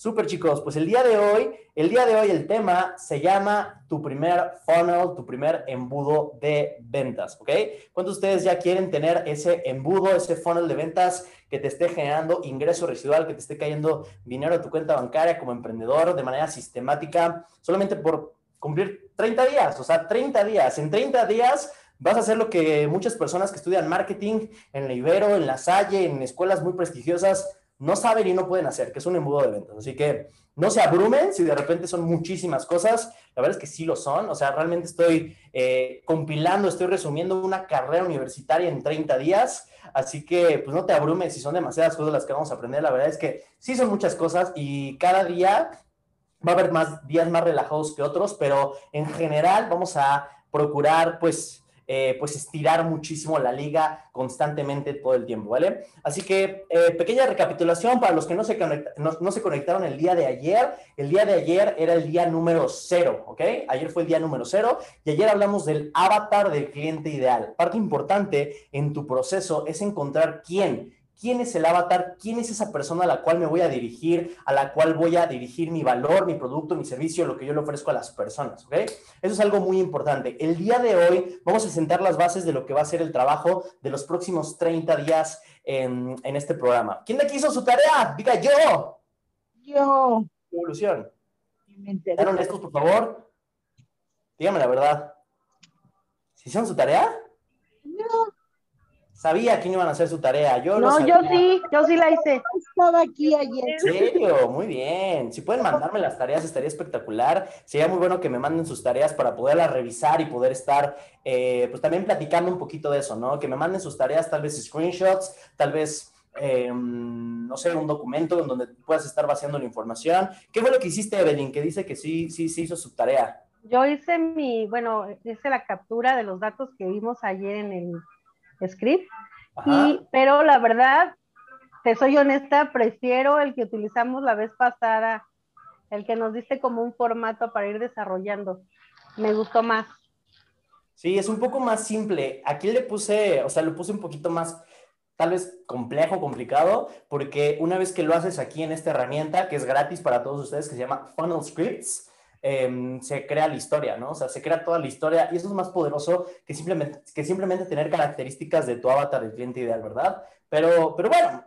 Súper chicos, pues el día de hoy, el día de hoy el tema se llama tu primer funnel, tu primer embudo de ventas, ¿ok? ¿Cuántos de ustedes ya quieren tener ese embudo, ese funnel de ventas que te esté generando ingreso residual, que te esté cayendo dinero a tu cuenta bancaria como emprendedor de manera sistemática, solamente por cumplir 30 días, o sea, 30 días. En 30 días vas a hacer lo que muchas personas que estudian marketing en la Ibero, en la Salle, en escuelas muy prestigiosas, no saben y no pueden hacer, que es un embudo de ventas. Así que no se abrumen si de repente son muchísimas cosas. La verdad es que sí lo son. O sea, realmente estoy eh, compilando, estoy resumiendo una carrera universitaria en 30 días. Así que, pues no te abrumes si son demasiadas cosas las que vamos a aprender. La verdad es que sí son muchas cosas y cada día va a haber más días más relajados que otros, pero en general vamos a procurar, pues, eh, pues estirar muchísimo la liga constantemente todo el tiempo, ¿vale? Así que eh, pequeña recapitulación para los que no se, no, se conectaron el día de ayer. El día de ayer era el día número cero, ¿ok? Ayer fue el día número cero y ayer hablamos del avatar del cliente ideal. Parte importante en tu proceso es encontrar quién quién es el avatar, quién es esa persona a la cual me voy a dirigir, a la cual voy a dirigir mi valor, mi producto, mi servicio, lo que yo le ofrezco a las personas, ¿ok? Eso es algo muy importante. El día de hoy vamos a sentar las bases de lo que va a ser el trabajo de los próximos 30 días en, este programa. ¿Quién de aquí hizo su tarea? Diga yo. Yo. Evolución. ¿Están honestos, por favor? Dígame la verdad. ¿Se hicieron su tarea? Sabía que no iban a hacer su tarea. Yo no, yo sí, yo sí la hice. Estaba aquí ayer. En serio, muy bien. Si pueden mandarme las tareas, estaría espectacular. Sería muy bueno que me manden sus tareas para poderlas revisar y poder estar, eh, pues también platicando un poquito de eso, ¿no? Que me manden sus tareas, tal vez screenshots, tal vez, em, no sé, un documento en donde puedas estar vaciando la información. ¿Qué fue lo que hiciste, Evelyn? Que dice que sí, sí, sí hizo su tarea. Yo hice mi, bueno, hice la captura de los datos que vimos ayer en el script. Y, pero la verdad, te soy honesta, prefiero el que utilizamos la vez pasada, el que nos diste como un formato para ir desarrollando. Me gustó más. Sí, es un poco más simple. Aquí le puse, o sea, lo puse un poquito más, tal vez complejo, complicado, porque una vez que lo haces aquí en esta herramienta, que es gratis para todos ustedes, que se llama Funnel Scripts, Em, se crea la historia, ¿no? O sea, se crea toda la historia y eso es más poderoso que simplemente, que simplemente tener características de tu avatar, del cliente ideal, ¿verdad? Pero, pero bueno,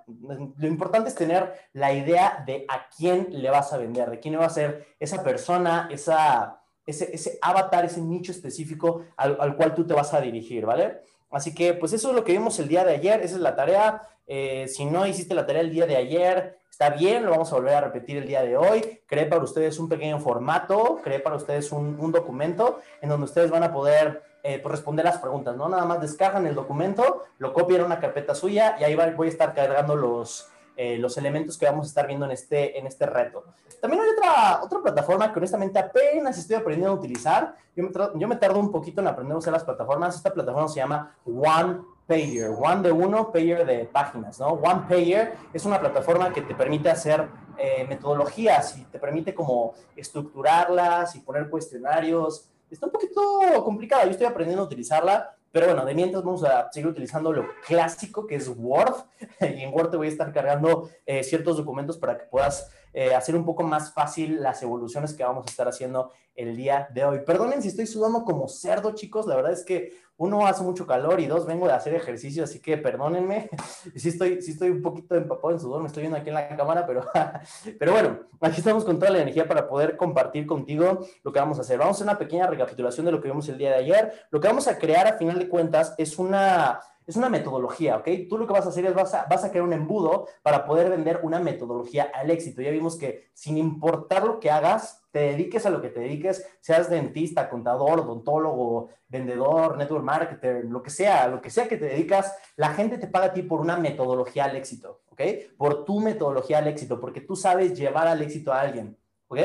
lo importante es tener la idea de a quién le vas a vender, de quién va a ser esa persona, esa, ese, ese avatar, ese nicho específico al, al cual tú te vas a dirigir, ¿vale? Así que, pues eso es lo que vimos el día de ayer, esa es la tarea. Eh, si no hiciste la tarea el día de ayer, está bien, lo vamos a volver a repetir el día de hoy. Creé para ustedes un pequeño formato, creé para ustedes un, documento en donde ustedes van a poder eh, pues, responder las preguntas, ¿no? Nada más descargan el documento, lo copian a una carpeta suya y ahí voy a estar cargando los, eh, los elementos que vamos a estar viendo en este, en este reto. También hay otra, otra plataforma que honestamente apenas estoy aprendiendo a utilizar. Yo me, yo me tardo un poquito en aprender a usar las plataformas. Esta plataforma se llama One Payer. One de uno, Payer de páginas, ¿no? One Payer es una plataforma que te permite hacer eh, metodologías y te permite como estructurarlas y poner cuestionarios. Está un poquito complicada, yo estoy aprendiendo a utilizarla, pero bueno, de mientras vamos a seguir utilizando lo clásico que es Word. Y en Word te voy a estar cargando eh, ciertos documentos para que puedas eh, hacer un poco más fácil las evoluciones que vamos a estar haciendo el día de hoy. Perdonen si estoy sudando como cerdo, chicos. La verdad es que uno hace mucho calor y dos vengo de hacer ejercicio, así que perdónenme. Sí estoy, sí estoy un poquito empapado en sudor, me estoy viendo aquí en la cámara, pero, pero bueno, aquí estamos con toda la energía para poder compartir contigo lo que vamos a hacer. Vamos a hacer una pequeña recapitulación de lo que vimos el día de ayer. Lo que vamos a crear a final de cuentas es una es una metodología, ¿ok? Tú lo que vas a hacer es vas a, vas a crear un embudo para poder vender una metodología al éxito. Ya vimos que sin importar lo que hagas, te dediques a lo que te dediques, seas dentista, contador, odontólogo, vendedor, network marketer, lo que sea, lo que sea que te dedicas, la gente te paga a ti por una metodología al éxito, ¿ok? Por tu metodología al éxito, porque tú sabes llevar al éxito a alguien, ¿ok?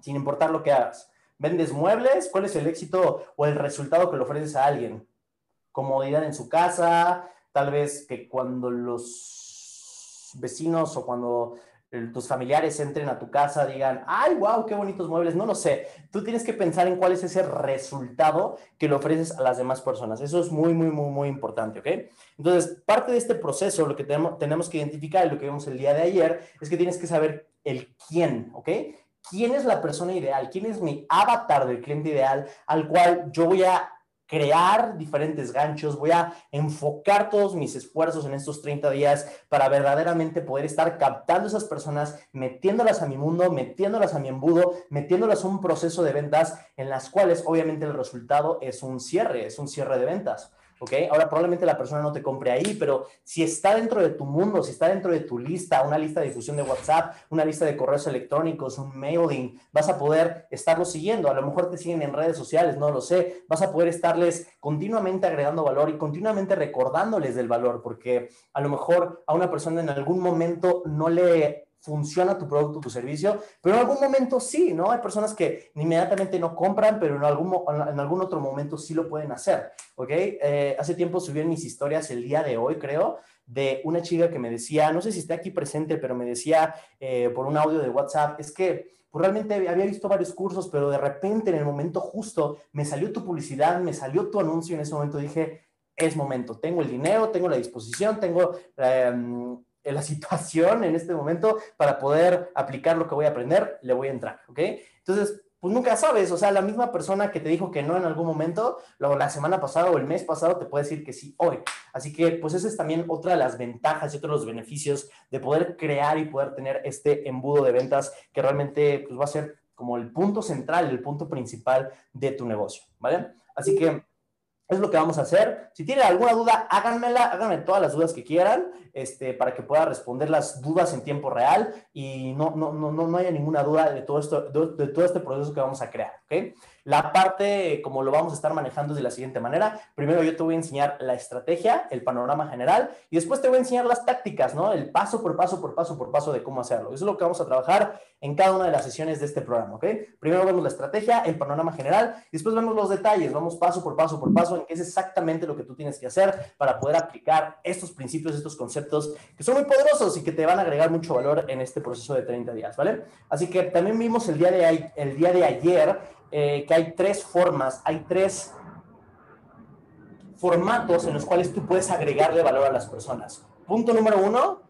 Sin importar lo que hagas. ¿Vendes muebles? ¿Cuál es el éxito o el resultado que le ofreces a alguien? Comodidad en su casa, tal vez que cuando los vecinos o cuando tus familiares entren a tu casa, digan, ay, wow, qué bonitos muebles, no lo sé. Tú tienes que pensar en cuál es ese resultado que le ofreces a las demás personas. Eso es muy, muy, muy, muy importante, ¿ok? Entonces, parte de este proceso, lo que tenemos, tenemos que identificar y lo que vimos el día de ayer, es que tienes que saber el quién, ¿ok? ¿Quién es la persona ideal? ¿Quién es mi avatar del cliente ideal al cual yo voy a crear diferentes ganchos, voy a enfocar todos mis esfuerzos en estos 30 días para verdaderamente poder estar captando esas personas, metiéndolas a mi mundo, metiéndolas a mi embudo, metiéndolas a un proceso de ventas en las cuales obviamente el resultado es un cierre, es un cierre de ventas. ¿Ok? Ahora probablemente la persona no te compre ahí, pero si está dentro de tu mundo, si está dentro de tu lista, una lista de difusión de WhatsApp, una lista de correos electrónicos, un mailing, vas a poder estarlo siguiendo. A lo mejor te siguen en redes sociales, no lo sé. Vas a poder estarles continuamente agregando valor y continuamente recordándoles del valor, porque a lo mejor a una persona en algún momento no le funciona tu producto, tu servicio, pero en algún momento sí, ¿no? Hay personas que inmediatamente no compran, pero en algún, en algún otro momento sí lo pueden hacer, ¿ok? Eh, hace tiempo subí en mis historias el día de hoy, creo, de una chica que me decía, no sé si está aquí presente, pero me decía eh, por un audio de WhatsApp, es que pues, realmente había visto varios cursos, pero de repente en el momento justo me salió tu publicidad, me salió tu anuncio en ese momento, dije, es momento, tengo el dinero, tengo la disposición, tengo... Em, la situación en este momento para poder aplicar lo que voy a aprender, le voy a entrar, ¿ok? Entonces, pues nunca sabes, o sea, la misma persona que te dijo que no en algún momento, luego la semana pasada o el mes pasado te puede decir que sí hoy. Así que, pues esa es también otra de las ventajas y otro de los beneficios de poder crear y poder tener este embudo de ventas que realmente pues, va a ser como el punto central, el punto principal de tu negocio, ¿vale? Así que es lo que vamos a hacer. Si tienen alguna duda, háganmela, háganme todas las dudas que quieran, este, para que pueda responder las dudas en tiempo real y no, no, no, no haya ninguna duda de todo, esto, de, todo este proceso que vamos a crear. ¿okay? La parte, como lo vamos a estar manejando de la siguiente manera, primero yo te voy a enseñar la estrategia, el panorama general, y después te voy a enseñar las tácticas, ¿no? El paso por paso, por paso, por paso de cómo hacerlo. Eso es lo que vamos a trabajar en cada una de las sesiones de este programa, ¿ok? Primero vemos la estrategia, el panorama general, y después vemos los detalles, vamos paso por paso por paso en qué es exactamente lo que tú tienes que hacer para poder aplicar estos principios, estos conceptos que son muy poderosos y que te van a agregar mucho valor en este proceso de 30 días, ¿vale? Así que también vimos el día de ayer eh, que hay tres formas, hay tres formatos en los cuales tú puedes agregarle valor a las personas. Punto número uno,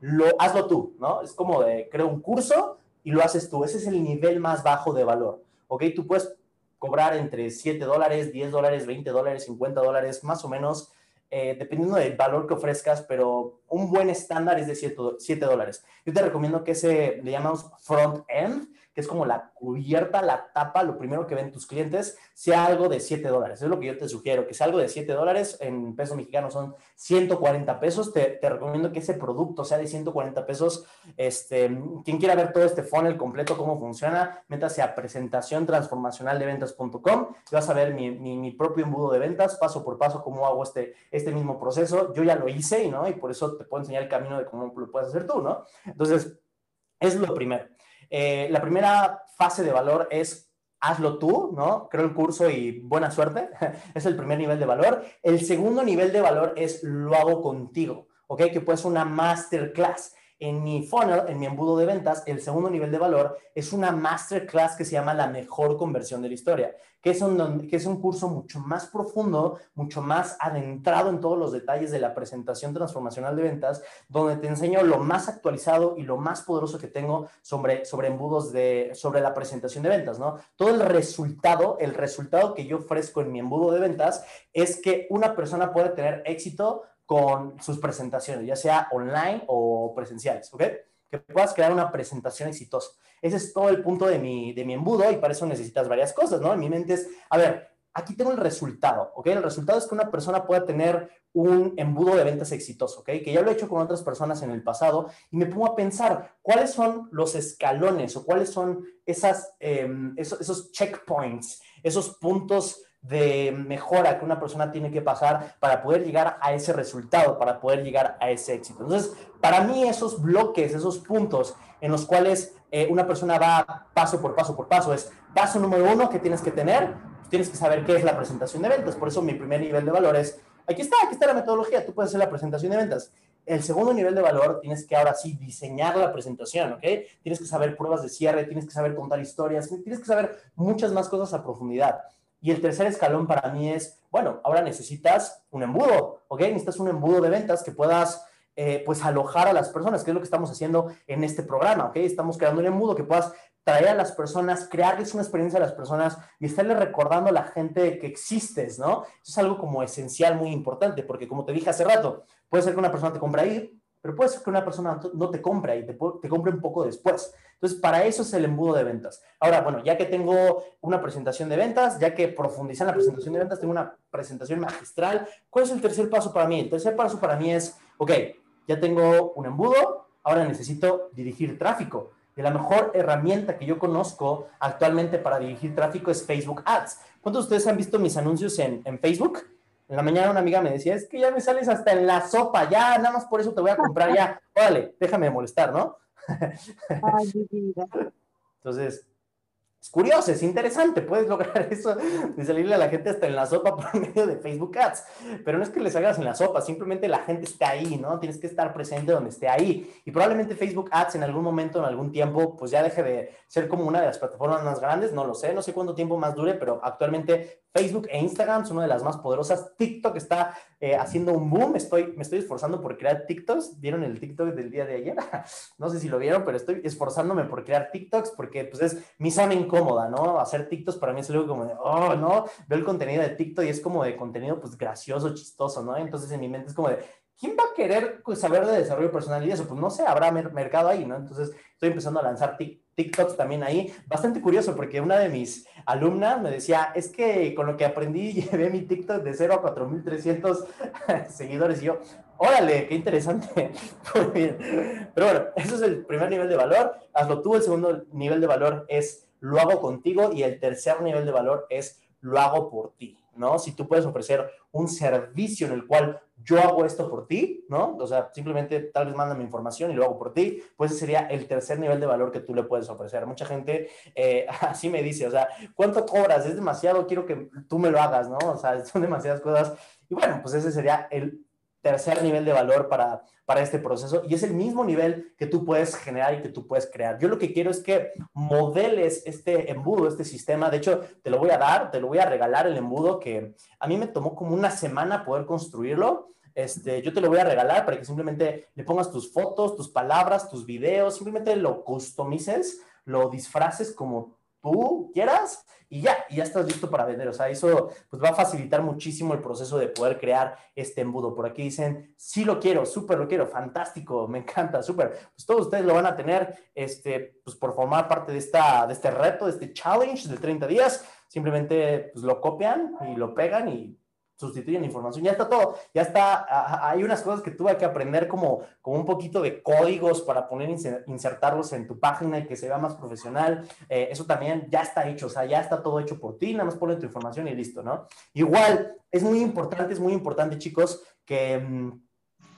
lo, hazlo tú, ¿no? Es como de, creo un curso y lo haces tú. Ese es el nivel más bajo de valor, ¿ok? Tú puedes cobrar entre 7 dólares, 10 dólares, 20 dólares, 50 dólares, más o menos, eh, dependiendo del valor que ofrezcas, pero un buen estándar es de 7 dólares. Yo te recomiendo que ese le llamamos front end, que es como la cubierta, la tapa, lo primero que ven tus clientes, sea algo de 7 dólares. Es lo que yo te sugiero, que sea algo de 7 dólares, en peso mexicano son 140 pesos. Te, recomiendo que ese producto sea de 140 pesos. Este, quien quiera ver todo este funnel completo, cómo funciona, métase a presentación transformacional de ventas.com vas a ver mi, mi, propio embudo de ventas, paso por paso, cómo hago este, este mismo proceso. Yo ya lo hice, ¿no? Y por eso te puedo enseñar el camino de cómo lo puedes hacer tú, ¿no? Entonces, es lo primero. Eh, la primera fase de valor es hazlo tú, ¿no? Creo el curso y buena suerte. es el primer nivel de valor. El segundo nivel de valor es lo hago contigo, ¿ok? Que puede ser una masterclass. En mi funnel, en mi embudo de ventas, el segundo nivel de valor es una masterclass que se llama la mejor conversión de la historia que es, un, que es un curso mucho más profundo, mucho más adentrado en todos los detalles de la presentación transformacional de ventas, donde te enseño lo más actualizado y lo más poderoso que tengo sobre, sobre embudos de, sobre la presentación de ventas, ¿no? Todo el resultado, el resultado que yo ofrezco en mi embudo de ventas es que una persona puede tener éxito con sus presentaciones, ya sea online o presenciales, ¿ok? Que puedas crear una presentación exitosa. Ese es todo el punto de mi, de mi embudo y para eso necesitas varias cosas, ¿no? En mi mente es, a ver, aquí tengo el resultado, ¿ok? El resultado es que una persona pueda tener un embudo de ventas exitoso, ¿ok? Que ya lo he hecho con otras personas en el pasado y me pongo a pensar cuáles son los escalones o cuáles son esas, em, esos, esos checkpoints, esos puntos de mejora que una persona tiene que pasar para poder llegar a ese resultado, para poder llegar a ese éxito. Entonces, para mí esos bloques, esos puntos en los cuales eh, una persona va paso por paso por paso es paso número uno que tienes que tener, tienes que saber qué es la presentación de ventas. Por eso mi primer nivel de valor es, aquí está, aquí está la metodología, tú puedes hacer la presentación de ventas. el segundo nivel de valor tienes que ahora sí diseñar la presentación, ¿ok? Tienes que saber pruebas de cierre, tienes que saber contar historias, tienes que saber muchas más cosas a profundidad. Y el tercer escalón para mí es, bueno, ahora necesitas un embudo, ¿ok? Necesitas un embudo de ventas que puedas, eh, pues, alojar a las personas, que es lo que estamos haciendo en este programa, ¿ok? Estamos creando un embudo que puedas traer a las personas, crearles una experiencia a las personas y estarles recordando a la gente que existes, ¿no? Eso es algo como esencial, muy importante, porque como te dije hace rato, puede ser que una persona te compre ahí, pero puede ser que una persona no te compre ahí, te, te compre un poco después. Entonces, para eso es el embudo de ventas. Ahora, bueno, ya que tengo una presentación de ventas, ya que profundicé en la presentación de ventas, tengo una presentación magistral, ¿cuál es el tercer paso para mí? El tercer paso para mí es, ok, ya tengo un embudo, ahora necesito dirigir tráfico de la mejor herramienta que yo conozco actualmente para dirigir tráfico es Facebook Ads. ¿Cuántos de ustedes han visto mis anuncios en, en, Facebook? En la mañana una amiga me decía, es que ya me sales hasta en la sopa, ya, nada más por eso te voy a comprar ya. Órale, déjame molestar, ¿no? Ay, vida. Entonces, es curioso, es interesante, puedes lograr eso de salirle a la gente hasta en la sopa por medio de Facebook Ads, pero no es que les hagas en la sopa, simplemente la gente está ahí, ¿no? Tienes que estar presente donde esté ahí. Y probablemente Facebook Ads en algún momento, en algún tiempo, pues ya deje de ser como una de las plataformas más grandes, no lo sé, no sé cuánto tiempo más dure, pero actualmente Facebook e Instagram son una de las más poderosas. TikTok está eh, haciendo un boom. Estoy, me estoy esforzando por crear TikToks. ¿Vieron el TikTok del día de ayer? no sé si lo vieron, pero estoy esforzándome por crear TikToks porque pues es mi incómoda, ¿no? Hacer TikToks para mí es algo como de, oh, no, veo el contenido de TikTok y es como de contenido pues gracioso, chistoso, ¿no? Entonces en mi mente es como de, ¿quién va a querer pues, saber de desarrollo personal y eso? Pues no sé, habrá mercado ahí, ¿no? Entonces estoy empezando a lanzar TikToks también ahí. Bastante curioso porque una de mis alumnas me decía, es que con lo que aprendí llevé mi TikTok de 0 a 4300 seguidores y yo, órale, qué interesante. Muy bien. Pero bueno, eso es el primer nivel de valor. Hazlo tú. El segundo nivel de valor es lo hago contigo y el tercer nivel de valor es lo hago por ti. ¿no? Si tú puedes ofrecer un servicio en el cual yo hago esto por ti, ¿no? O sea, simplemente tal vez mándame información y lo hago por ti, pues ese sería el tercer nivel de valor que tú le puedes ofrecer. Mucha gente eh, así me dice, o sea, ¿cuánto cobras? Es demasiado, quiero que tú me lo hagas, ¿no? O sea, son demasiadas cosas. Y bueno, pues ese sería el tercer nivel de valor para, para este proceso y es el mismo nivel que tú puedes generar y que tú puedes crear. Yo lo que quiero es que modeles este embudo, este sistema. De hecho, te lo voy a dar, te lo voy a regalar el embudo que a mí me tomó como una semana poder construirlo. Este, yo te lo voy a regalar para que simplemente le pongas tus fotos, tus palabras, tus videos, simplemente lo customices, lo disfraces como tú quieras y ya, y ya estás listo para vender. O sea, eso pues va a facilitar muchísimo el proceso de poder crear este embudo. Por aquí dicen, sí lo quiero, súper lo quiero, fantástico, me encanta, súper. Pues todos ustedes lo van a tener, este, pues por formar parte de, esta, de este reto, de este challenge de 30 días. Simplemente pues lo copian y lo pegan y sustituyen información, ya está todo, ya está, hay unas cosas que tuve que aprender como, como un poquito de códigos para poner, insertarlos en tu página y que se vea más profesional, eh, eso también ya está hecho, o sea, ya está todo hecho por ti, nada más pones tu información y listo, ¿no? Igual, es muy importante, es muy importante, chicos, que mm,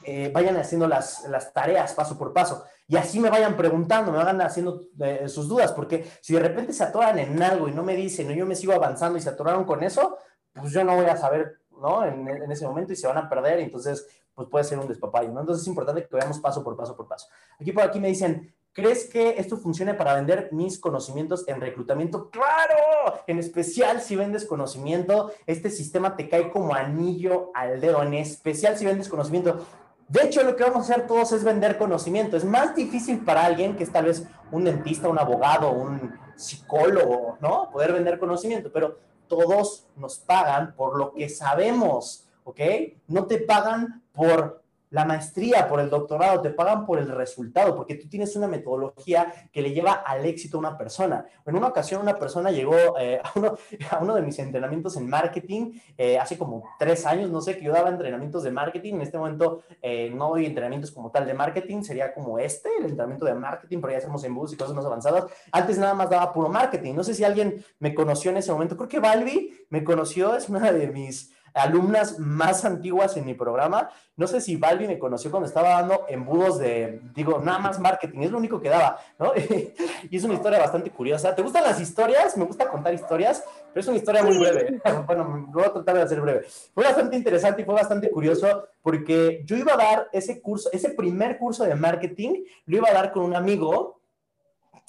eh, vayan haciendo las, las tareas paso por paso. Y así me vayan preguntando, me vayan haciendo eh, sus dudas, porque si de repente se atoran en algo y no me dicen, o yo me sigo avanzando y se atoraron con eso, pues yo no voy a saber ¿no? En, en, ese momento y se van a perder, entonces, pues puede ser un despapayo, ¿no? Entonces es importante que veamos paso por paso por paso. Aquí por aquí me dicen, ¿crees que esto funcione para vender mis conocimientos en reclutamiento? ¡Claro! En especial si vendes conocimiento, este sistema te cae como anillo al dedo, en especial si vendes conocimiento. De hecho, lo que vamos a hacer todos es vender conocimiento. Es más difícil para alguien que es tal vez un dentista, un abogado, un psicólogo, ¿no? Poder vender conocimiento, pero todos nos pagan por lo que sabemos, ¿ok? No te pagan por la maestría, por el doctorado, te pagan por el resultado, porque tú tienes una metodología que le lleva al éxito a una persona. En una ocasión una persona llegó eh, a, uno, de mis entrenamientos en marketing, eh, hace como tres años, no sé, que yo daba entrenamientos de marketing, en este momento eh, no doy entrenamientos como tal de marketing, sería como este, el entrenamiento de marketing, pero ya hacemos embudos y cosas más avanzadas. Antes nada más daba puro marketing, no sé si alguien me conoció en ese momento, creo que Balbi me conoció, es una de mis alumnas más antiguas en mi programa. No sé si Balbi me conoció cuando estaba dando embudos de, digo, nada más marketing, es lo único que daba, ¿no? y es una historia bastante curiosa. ¿Te gustan las historias? Me gusta contar historias, pero es una historia muy breve. bueno, voy a tratar de hacer breve. Fue bastante interesante y fue bastante curioso porque yo iba a dar ese curso, ese primer curso de marketing, lo iba a dar con un amigo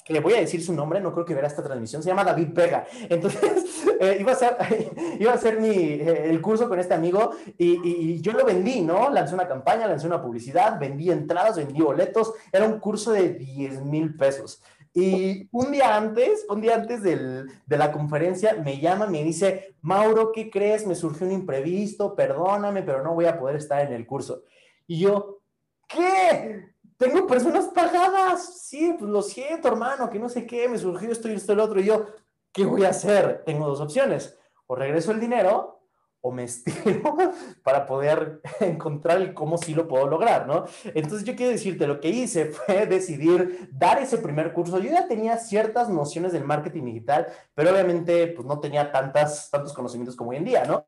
que le voy a decir su nombre, no creo que verá esta transmisión, se llama David Vega. Entonces, eh, iba a ser, iba a ser mi, eh, el curso con este amigo y, y, yo lo vendí, ¿no? Lancé una campaña, lancé una publicidad, vendí entradas, vendí boletos, era un curso de 10 mil pesos. Y un día antes, un día antes del, de la conferencia, me llama, me dice, Mauro, ¿qué crees? Me surgió un imprevisto, perdóname, pero no voy a poder estar en el curso. Y yo, ¿qué? Tengo personas pagadas. Sí, pues lo siento, hermano, que no sé qué, me surgió esto y esto y lo otro. Y yo, ¿qué voy a hacer? Tengo dos opciones. O regreso el dinero o me estiro para poder encontrar cómo sí lo puedo lograr, ¿no? Entonces yo quiero decirte, lo que hice fue decidir dar ese primer curso. Yo ya tenía ciertas nociones del marketing digital, pero obviamente pues no tenía tantas, tantos conocimientos como hoy en día, ¿no?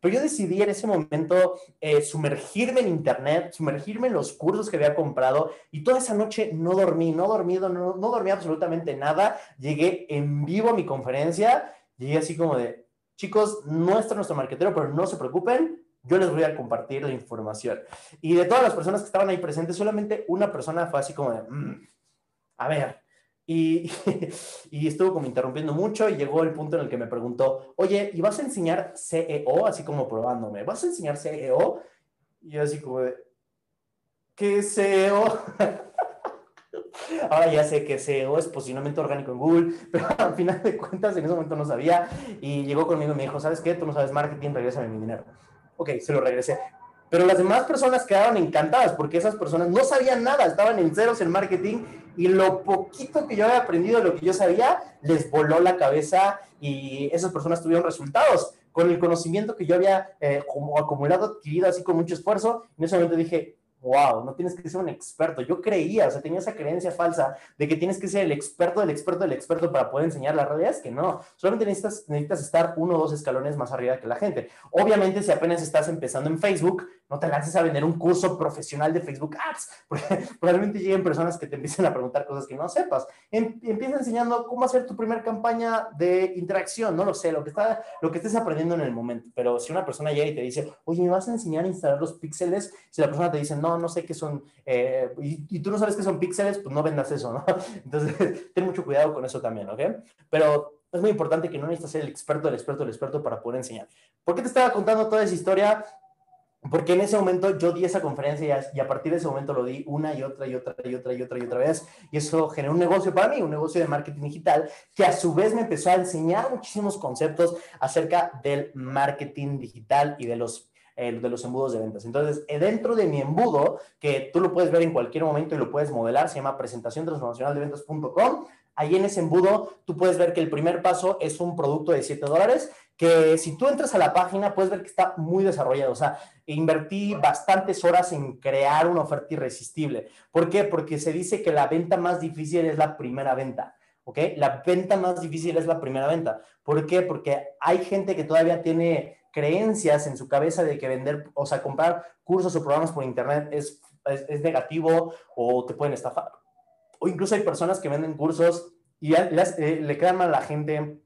Pero yo decidí en ese momento eh, sumergirme en Internet, sumergirme en los cursos que había comprado y toda esa noche no dormí, no dormí, no, dormí absolutamente nada. Llegué en vivo a mi conferencia, llegué así como de, chicos, no está nuestro marquetero, pero no se preocupen, yo les voy a compartir la información. Y de todas las personas que estaban ahí presentes, solamente una persona fue así como de, mm, a ver, y, y, estuvo como interrumpiendo mucho y llegó el punto en el que me preguntó, oye, ¿y vas a enseñar CEO? Así como probándome, ¿vas a enseñar CEO? Y yo así como ¿qué es CEO? Ahora ya sé que SEO es posicionamiento orgánico en Google, pero al final de cuentas en ese momento no sabía y llegó conmigo y me dijo, ¿sabes qué? Tú no sabes marketing, regrésame mi dinero. Ok, se lo regresé. Pero las demás personas quedaron encantadas porque esas personas no sabían nada, estaban en ceros en marketing y lo poquito que yo había aprendido, lo que yo sabía, les voló la cabeza y esas personas tuvieron resultados con el conocimiento que yo había eh, como acumulado, adquirido así con mucho esfuerzo. En ese momento dije, wow, no tienes que ser un experto. Yo creía, o sea, tenía esa creencia falsa de que tienes que ser el experto del experto del experto para poder enseñar. La realidad es que no, solamente necesitas, necesitas estar uno o dos escalones más arriba que la gente. Obviamente, si apenas estás empezando en Facebook, no te lances a vender un curso profesional de Facebook Ads, porque probablemente lleguen personas que te empiecen a preguntar cosas que no sepas. Em, empieza enseñando cómo hacer tu primera campaña de interacción, no lo sé, lo que, está, lo que estés aprendiendo en el momento. Pero si una persona llega y te dice, oye, ¿me vas a enseñar a instalar los píxeles? Si la persona te dice, no, no, sé qué son, eh, y, tú no sabes qué son píxeles, pues no vendas eso, ¿no? Entonces, ten mucho cuidado con eso también, ¿ok? Pero es muy importante que no necesitas ser el experto, el experto, el experto para poder enseñar. ¿Por qué te estaba contando toda esa historia? Porque en ese momento yo di esa conferencia y a, partir de ese momento lo di una y otra y otra y otra y otra y otra vez. Y eso generó un negocio para mí, un negocio de marketing digital, que a su vez me empezó a enseñar muchísimos conceptos acerca del marketing digital y de los de los embudos de ventas. Entonces, eh, dentro de mi embudo, que tú lo puedes ver en cualquier momento y lo puedes modelar, se llama presentación transformacional de ventas.com. Ahí en ese embudo, tú puedes ver que el primer paso es un producto de 7 dólares, que si tú entras a la página, puedes ver que está muy desarrollado. O sea, invertí bastantes horas en crear una oferta irresistible. ¿Por qué? Porque se dice que la venta más difícil es la primera venta. ¿Ok? La venta más difícil es la primera venta. ¿Por qué? Porque hay gente que todavía tiene creencias en su cabeza de que vender, o sea, comprar cursos o programas por internet es, es, negativo o te pueden estafar. O incluso hay personas que venden cursos y eh, le quedan mal a la gente.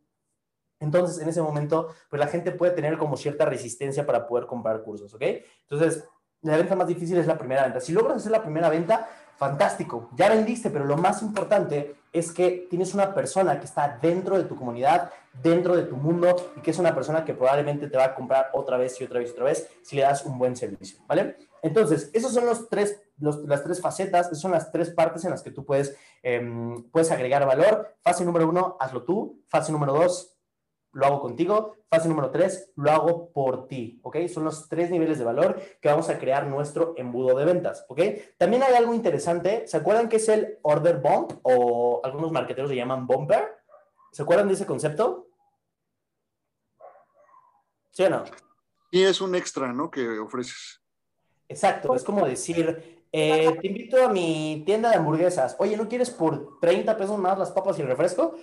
Entonces, en ese momento, pues la gente puede tener como cierta resistencia para poder comprar cursos, ¿ok? Entonces, la venta más difícil es la primera venta. Si logras hacer la primera venta, fantástico, ya vendiste, pero lo más importante es que tienes una persona que está dentro de tu comunidad, dentro de tu mundo y que es una persona que probablemente te va a comprar otra vez y otra vez y otra vez si le das un buen servicio, ¿vale? Entonces, esos son los tres, las tres facetas, esas son las tres partes en las que tú puedes, em, puedes agregar valor. Fase número uno, hazlo tú. Fase número dos, lo hago contigo. Fase número tres, lo hago por ti, ¿ok? Son los tres niveles de valor que vamos a crear nuestro embudo de ventas, ¿ok? También hay algo interesante. ¿Se acuerdan que es el order bump o algunos marketeros le llaman bumper? ¿Se acuerdan de ese concepto? ¿Sí o no? Y es un extra, ¿no? Que ofreces. Exacto, es como decir, eh, te invito a mi tienda de hamburguesas. Oye, ¿no quieres por 30 pesos más las papas y el refresco?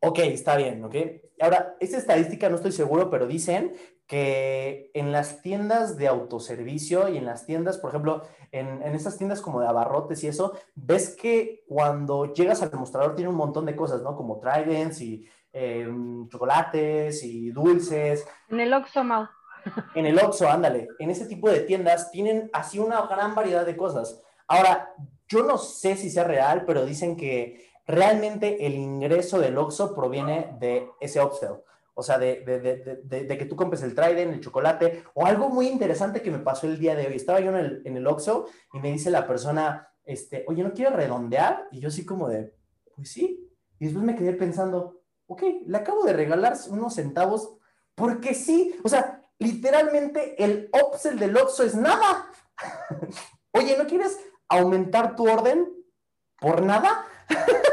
Ok, está bien, ok. Ahora, esta estadística no estoy seguro, pero dicen que en las tiendas de autoservicio y en las tiendas, por ejemplo, en, en estas tiendas como de abarrotes y eso, ves que cuando llegas al mostrador tiene un montón de cosas, ¿no? Como Tridents y em, chocolates y dulces. En el Oxxo, Mau. En el Oxxo, ándale. En ese tipo de tiendas tienen así una gran variedad de cosas. Ahora, yo no sé si sea real, pero dicen que realmente el ingreso del Oxxo proviene de ese upsell. O sea, de, que tú compres el Trident, el chocolate, o algo muy interesante que me pasó el día de hoy. Estaba yo en el, en y me dice la persona, este, oye, ¿no quiero redondear? Y yo así como de, pues sí. Y después me quedé pensando, ok, le acabo de regalar unos centavos porque sí. O sea, literalmente el upsell del Oxxo es nada. oye, ¿no quieres aumentar tu orden por nada?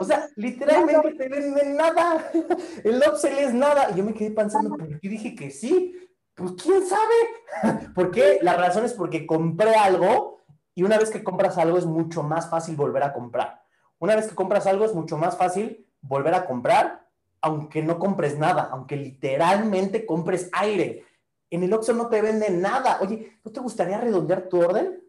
O sea, literalmente te venden nada. El upsell es nada. Y yo me quedé pensando, ¿por qué dije que sí? Pues quién sabe. ¿Por qué? La razón es porque compré algo y una vez que compras algo es mucho más fácil volver a comprar. Una vez que compras algo es mucho más fácil volver a comprar, aunque no compres nada, aunque literalmente compres aire. En el Oxxo no te venden nada. Oye, ¿no te gustaría redondear tu orden?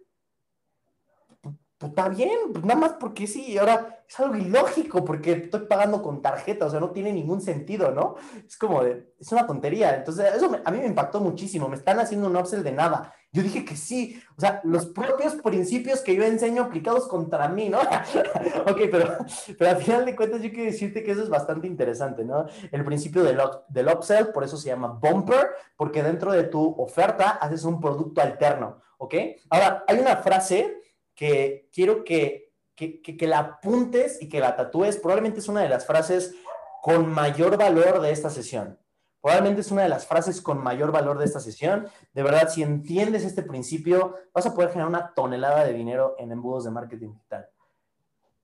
Pues está bien, pues nada más porque sí, ahora es algo ilógico porque estoy pagando con tarjeta, o sea, no tiene ningún sentido, ¿no? Es como, de, es una tontería. Entonces, eso a mí me impactó muchísimo, me están haciendo un upsell de nada. Yo dije que sí, o sea, los propios principios que yo enseño aplicados contra mí, ¿no? ok, pero, pero al final de cuentas yo quiero decirte que eso es bastante interesante, ¿no? El principio del, del upsell, por eso se llama bumper, porque dentro de tu oferta haces un producto alterno, ¿ok? Ahora, hay una frase que quiero que, que, que, la apuntes y que la tatúes. Probablemente es una de las frases con mayor valor de esta sesión. Probablemente es una de las frases con mayor valor de esta sesión. De verdad, si entiendes este principio, vas a poder generar una tonelada de dinero en embudos de marketing digital.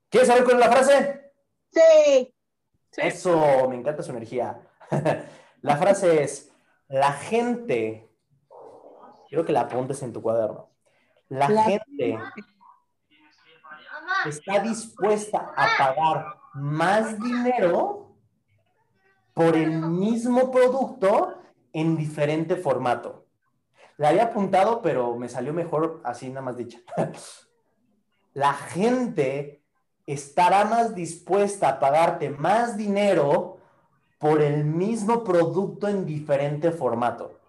¿Quieres saber cuál es la frase? Sí. Eso, me encanta su energía. la frase es, la gente, quiero que la apuntes en tu cuaderno. La, gente está dispuesta a pagar más dinero por el mismo producto en diferente formato. La había apuntado, pero me salió mejor así nada más dicha. La gente estará más dispuesta a pagarte más dinero por el mismo producto en diferente formato.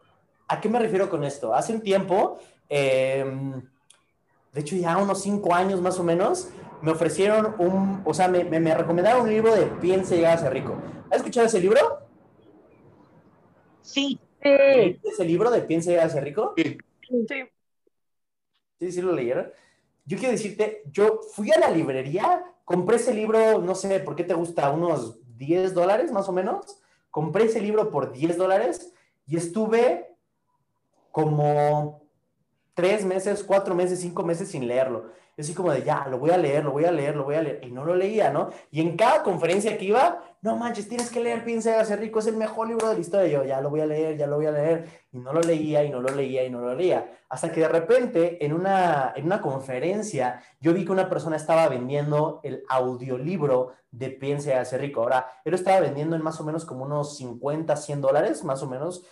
¿A qué me refiero con esto? Hace un tiempo, em, de hecho ya unos cinco años más o menos, me ofrecieron un, o sea, me, me, recomendaron un libro de Piense llegar a ser rico. ¿Has escuchado ese libro? Sí. ¿Ese libro de Piense llegar a ser rico? Sí. Sí, sí, lo leyeron. Yo quiero decirte, yo fui a la librería, compré ese libro, no sé, ¿por qué te gusta? Unos 10 dólares más o menos. Compré ese libro por 10 dólares y estuve como tres meses, cuatro meses, cinco meses sin leerlo. Yo así como de, ya, lo voy a leer, lo voy a leer, lo voy a leer. Y no lo leía, ¿no? Y en cada conferencia que iba, no manches, tienes que leer Piensa y ser rico, es el mejor libro de la historia. yo, ya lo voy a leer, ya lo voy a leer. Y no lo leía, y no lo leía, y no lo leía. Hasta que de repente, en una, en una conferencia, yo vi que una persona estaba vendiendo el audiolibro de Piensa y ser rico. Ahora, él lo estaba vendiendo en más o menos como unos 50, 100 dólares, más o menos.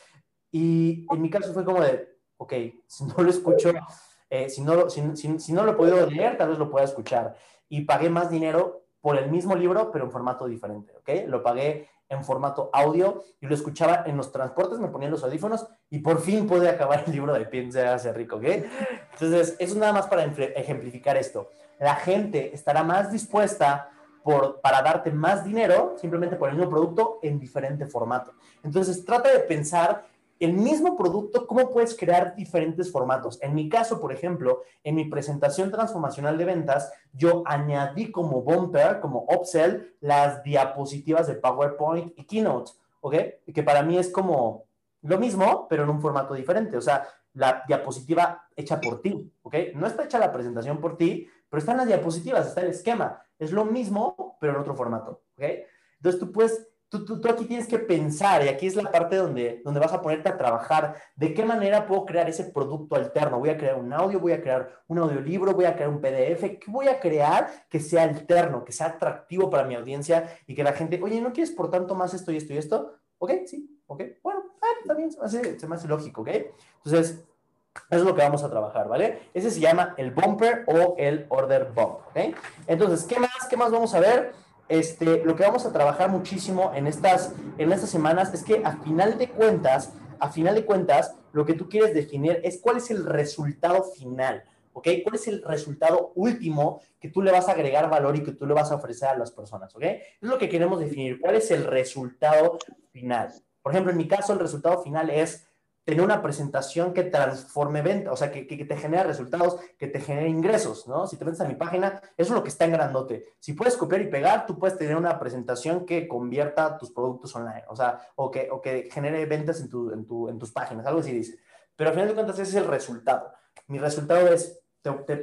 Y en mi caso fue como de, ok, si no lo escucho eh, si, no, si, si, no lo he podido leer, tal vez lo pueda escuchar. Y pagué más dinero por el mismo libro, pero en formato diferente, ¿ok? Lo pagué en formato audio y lo escuchaba en los transportes, me ponía los audífonos y por fin pude acabar el libro de Piensa hace rico, ¿ok? Entonces, eso es nada más para ejemplificar esto. La gente estará más dispuesta por, para darte más dinero simplemente por el mismo producto en diferente formato. Entonces, trata de pensar el mismo producto, ¿cómo puedes crear diferentes formatos? En mi caso, por ejemplo, en mi presentación transformacional de ventas, yo añadí como bumper, como upsell, las diapositivas de PowerPoint y Keynote, ¿ok? Que para mí es como lo mismo, pero en un formato diferente. O sea, la diapositiva hecha por ti, ¿ok? No está hecha la presentación por ti, pero están las diapositivas, está el esquema. Es lo mismo, pero en otro formato, ¿ok? Entonces tú puedes tú, tú, aquí tienes que pensar, y aquí es la parte donde, donde vas a ponerte a trabajar, de qué manera puedo crear ese producto alterno. Voy a crear un audio, voy a crear un audiolibro, voy a crear un PDF, ¿qué voy a crear que sea alterno, que sea atractivo para mi audiencia y que la gente, oye, ¿no quieres por tanto más esto y esto y esto? Ok, sí, ok, bueno, ah, también se hace, se me hace lógico, ¿ok? Entonces, eso es lo que vamos a trabajar, ¿vale? Ese se llama el bumper o el order bump, ¿ok? Entonces, ¿qué más? ¿Qué más vamos a ver? Este, lo que vamos a trabajar muchísimo en estas, en estas semanas es que a final de cuentas, a final de cuentas, lo que tú quieres definir es cuál es el resultado final, ¿ok? ¿Cuál es el resultado último que tú le vas a agregar valor y que tú le vas a ofrecer a las personas, ¿ok? Es lo que queremos definir, cuál es el resultado final. Por ejemplo, en mi caso, el resultado final es tener una presentación que transforme venta, o sea, que, te genere resultados, que te genere ingresos, ¿no? Si te metes a mi página, eso es lo que está en grandote. Si puedes copiar y pegar, tú puedes tener una presentación que convierta tus productos online, o sea, o que, o que genere ventas en, tu, en, tu, en tus páginas, algo así dice. Pero al final de cuentas, ese es el resultado. Mi resultado es,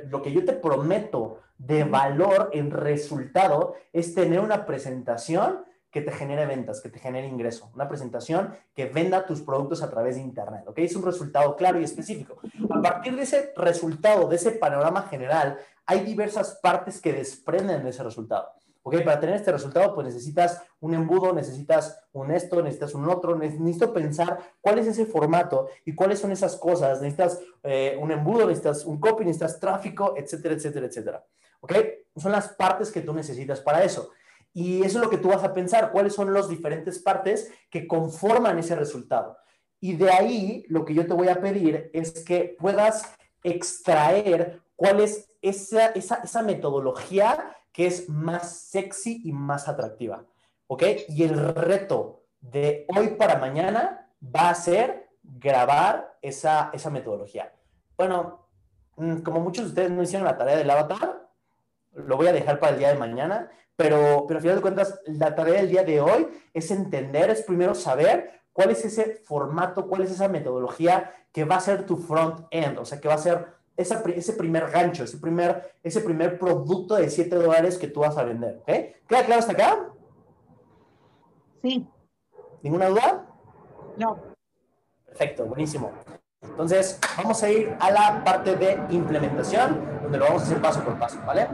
lo que yo te prometo de valor en resultado es tener una presentación que te genere ventas, que te genere ingreso. Una presentación que venda tus productos a través de Internet. ¿Ok? Es un resultado claro y específico. A partir de ese resultado, de ese panorama general, hay diversas partes que desprenden de ese resultado. ¿Ok? Para tener este resultado, pues necesitas un embudo, necesitas un esto, necesitas un otro. Necesito pensar cuál es ese formato y cuáles son esas cosas. Necesitas eh, un embudo, necesitas un copy, necesitas tráfico, etcétera, etcétera, etcétera. ¿Ok? Son las partes que tú necesitas para eso. Y eso es lo que tú vas a pensar, cuáles son las diferentes partes que conforman ese resultado. Y de ahí lo que yo te voy a pedir es que puedas extraer cuál es esa, esa, esa metodología que es más sexy y más atractiva. ¿Ok? Y el reto de hoy para mañana va a ser grabar esa, esa metodología. Bueno, mm, como muchos de ustedes no hicieron la tarea del avatar, lo voy a dejar para el día de mañana, pero, pero al final de cuentas, la tarea del día de hoy es entender, es primero saber cuál es ese formato, cuál es esa metodología que va a ser tu front-end, o sea, que va a ser esa, ese primer gancho, ese primer, ese primer producto de 7 dólares que tú vas a vender. ¿ok? ¿Queda claro hasta acá? Sí. ¿Ninguna duda? No. Perfecto, buenísimo. Entonces, vamos a ir a la parte de implementación, donde lo vamos a hacer paso por paso, ¿vale?